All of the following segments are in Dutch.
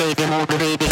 baby, hold the baby.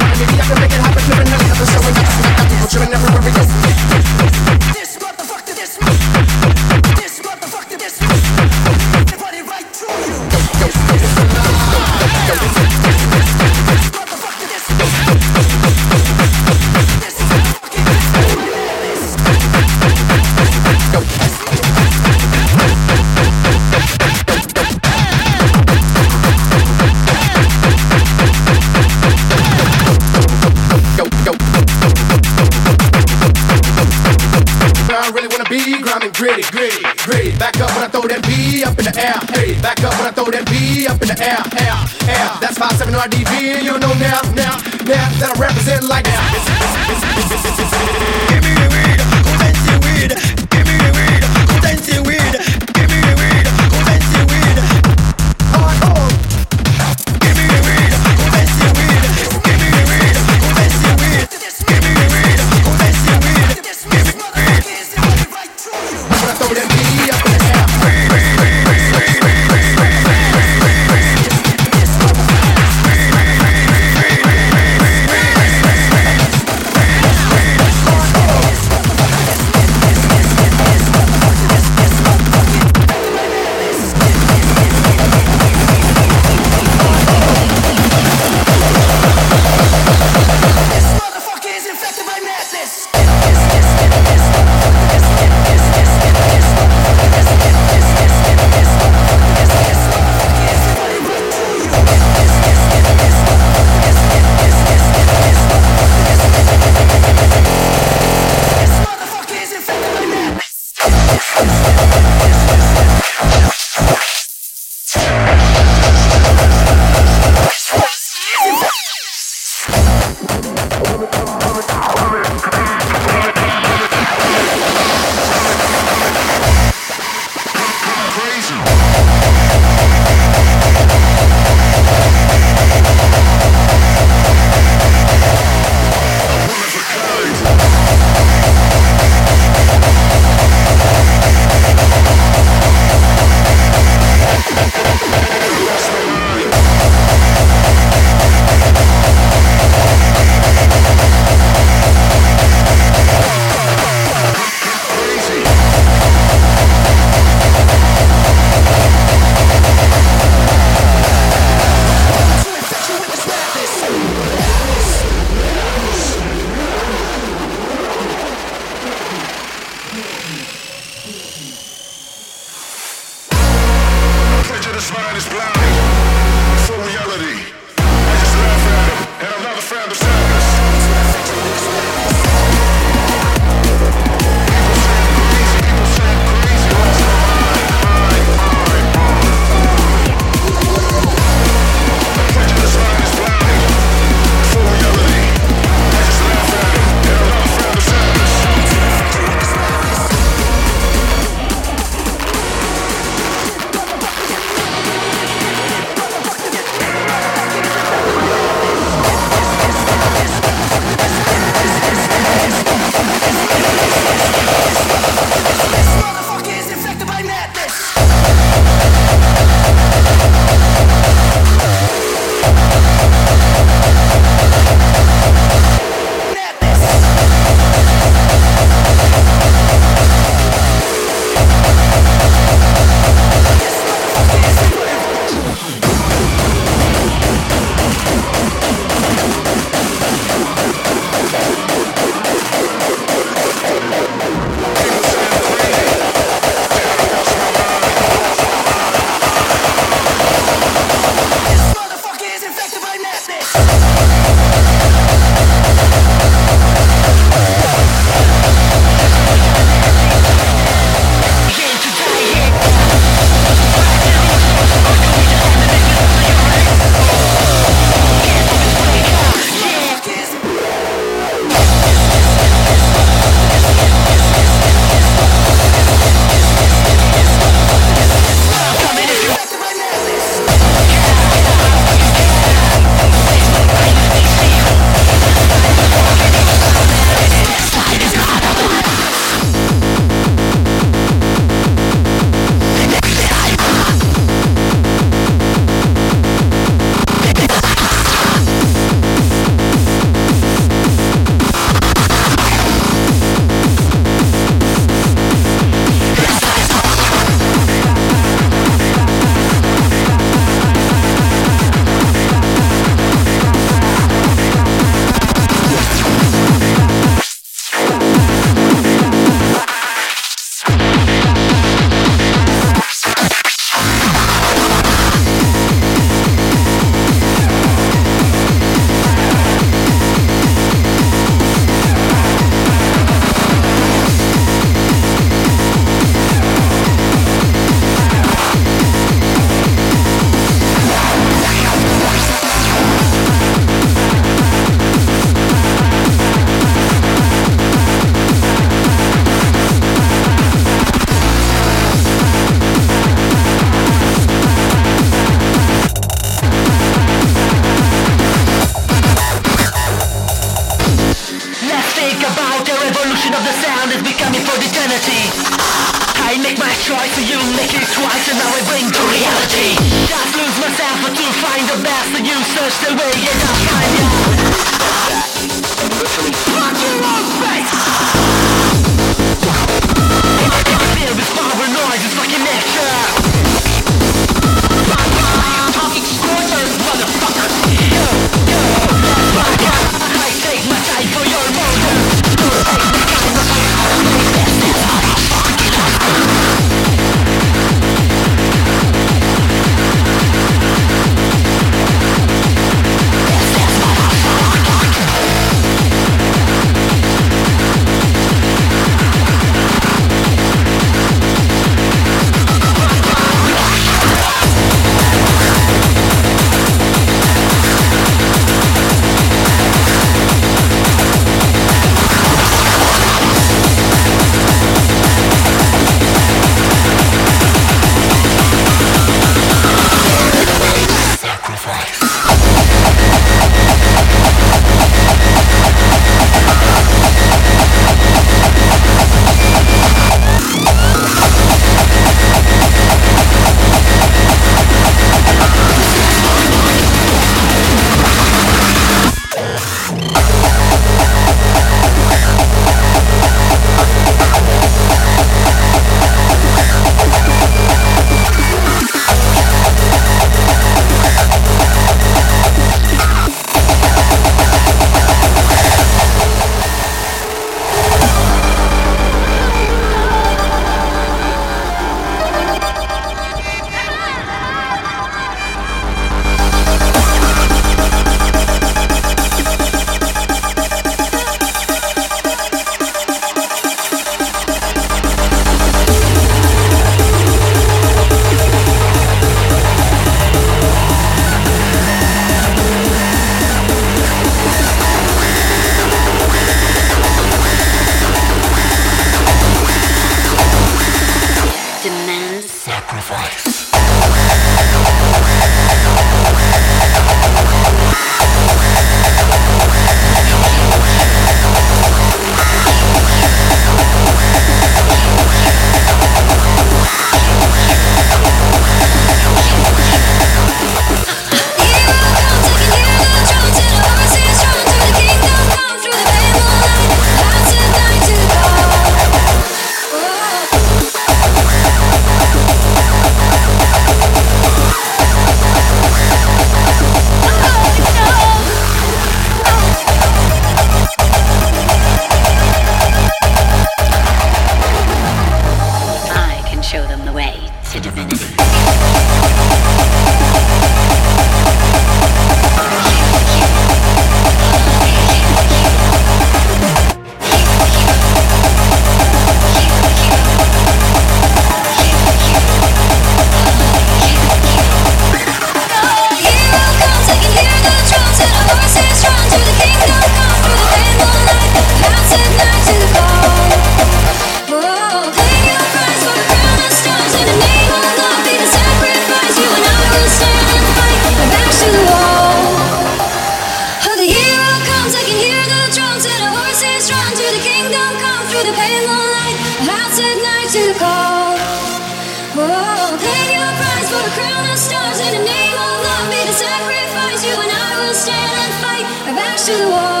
是我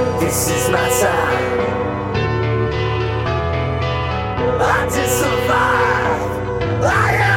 This is my time. I just survive. I am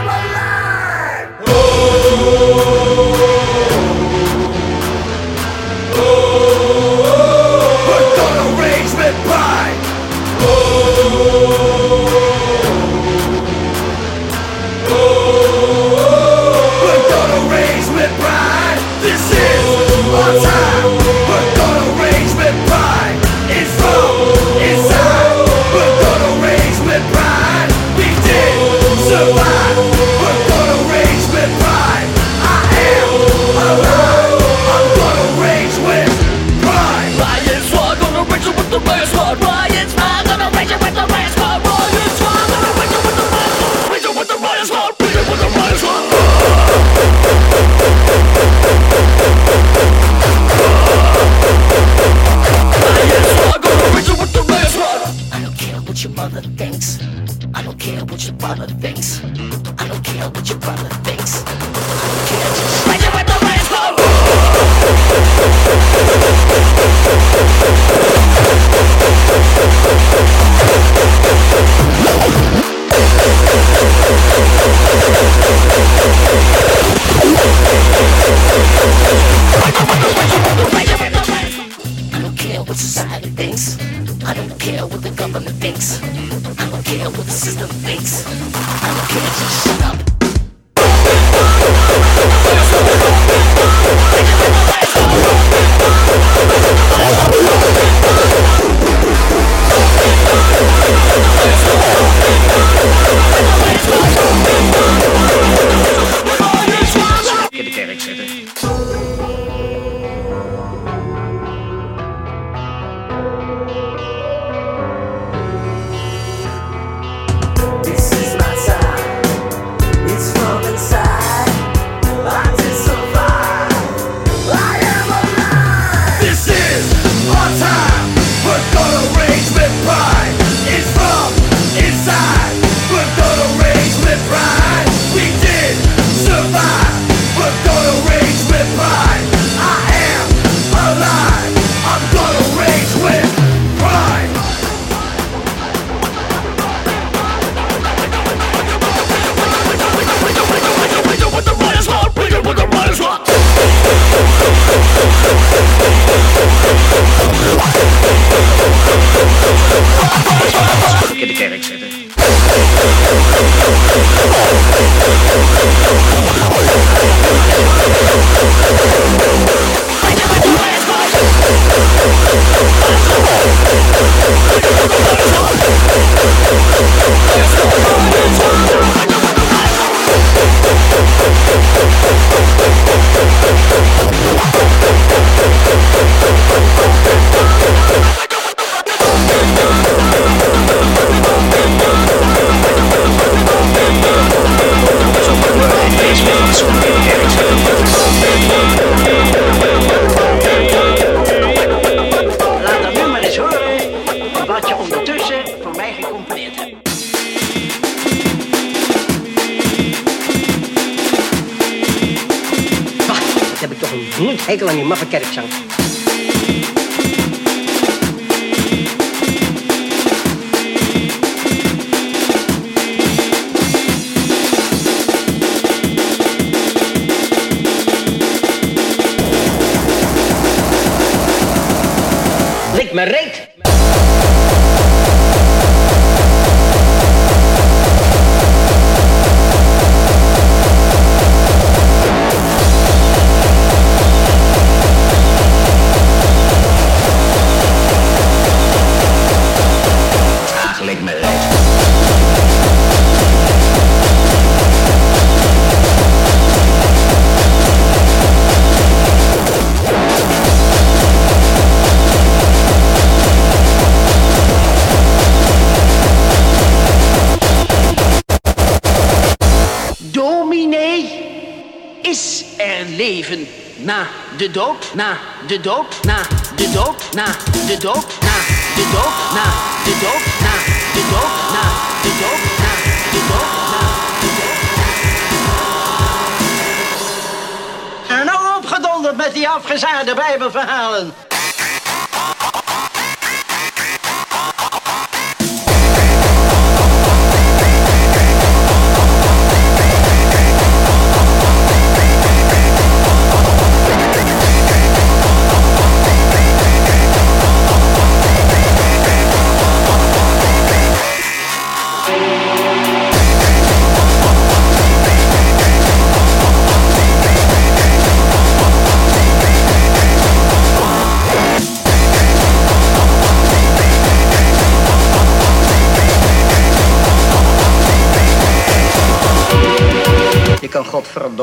de dood, na de dood, na de dood, na de dood, na de dood, na de dood, na de dood, na de dood, na de dood, na de. En nou opgedonderd met die afgezaagde bijbelverhalen.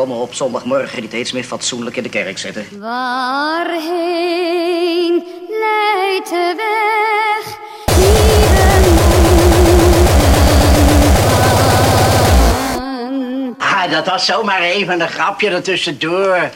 Godverdomme op zondagmorgen niet eens meer fatsoenlijk in de kerk zitten. Waarheen leidt de weg? Ah, dat was zomaar even een grapje ertussendoor.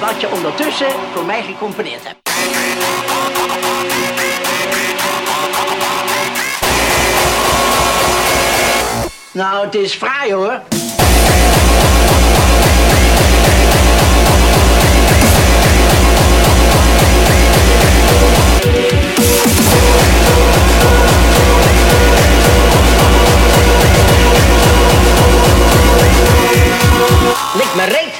Wat je ondertussen voor mij gecomponeerd hebt. Nou, het is fraai hoor. Lik me reet!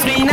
free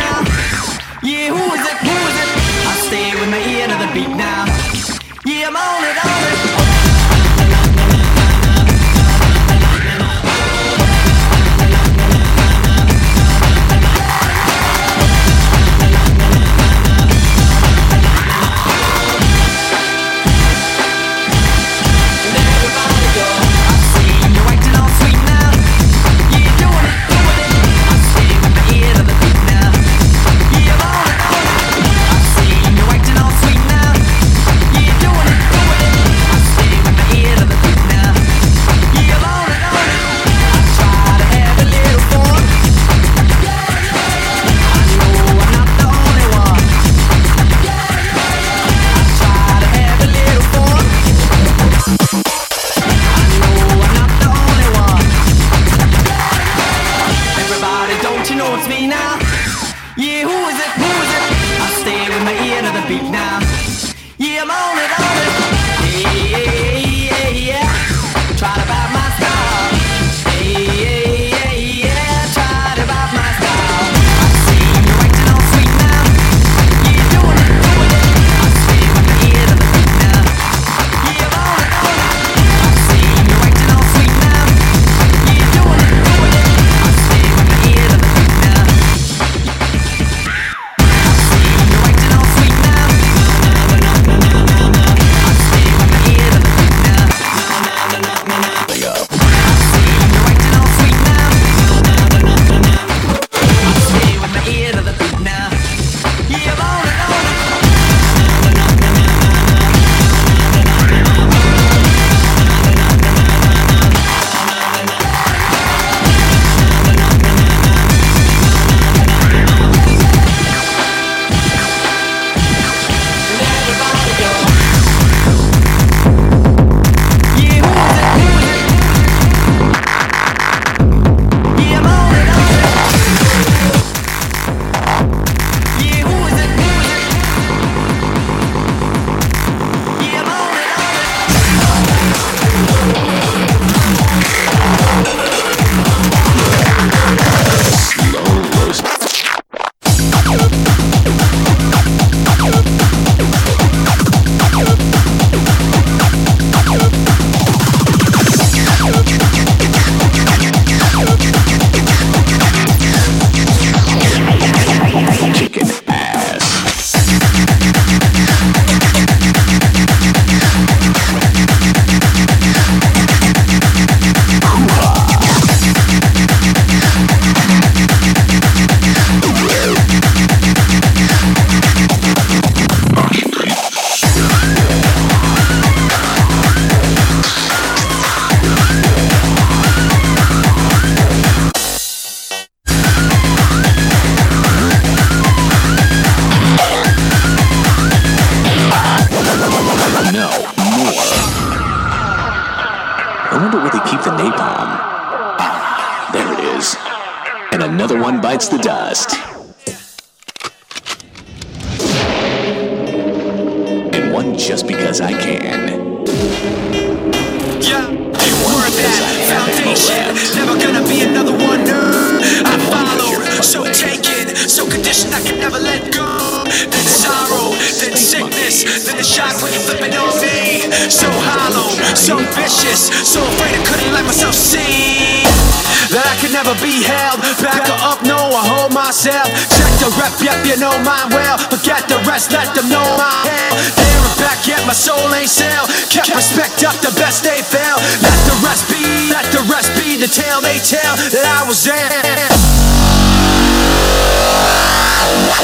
soul ain't sound. Kept respect up the best they fell. Let the rest be, let the rest be the tale they tell that I was there.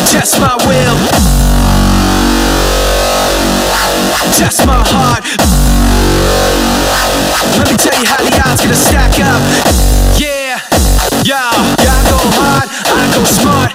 Test my will. Test my heart. Let me tell you how the odds gonna stack up. Yeah, yeah, yeah, I go hard, I go smart.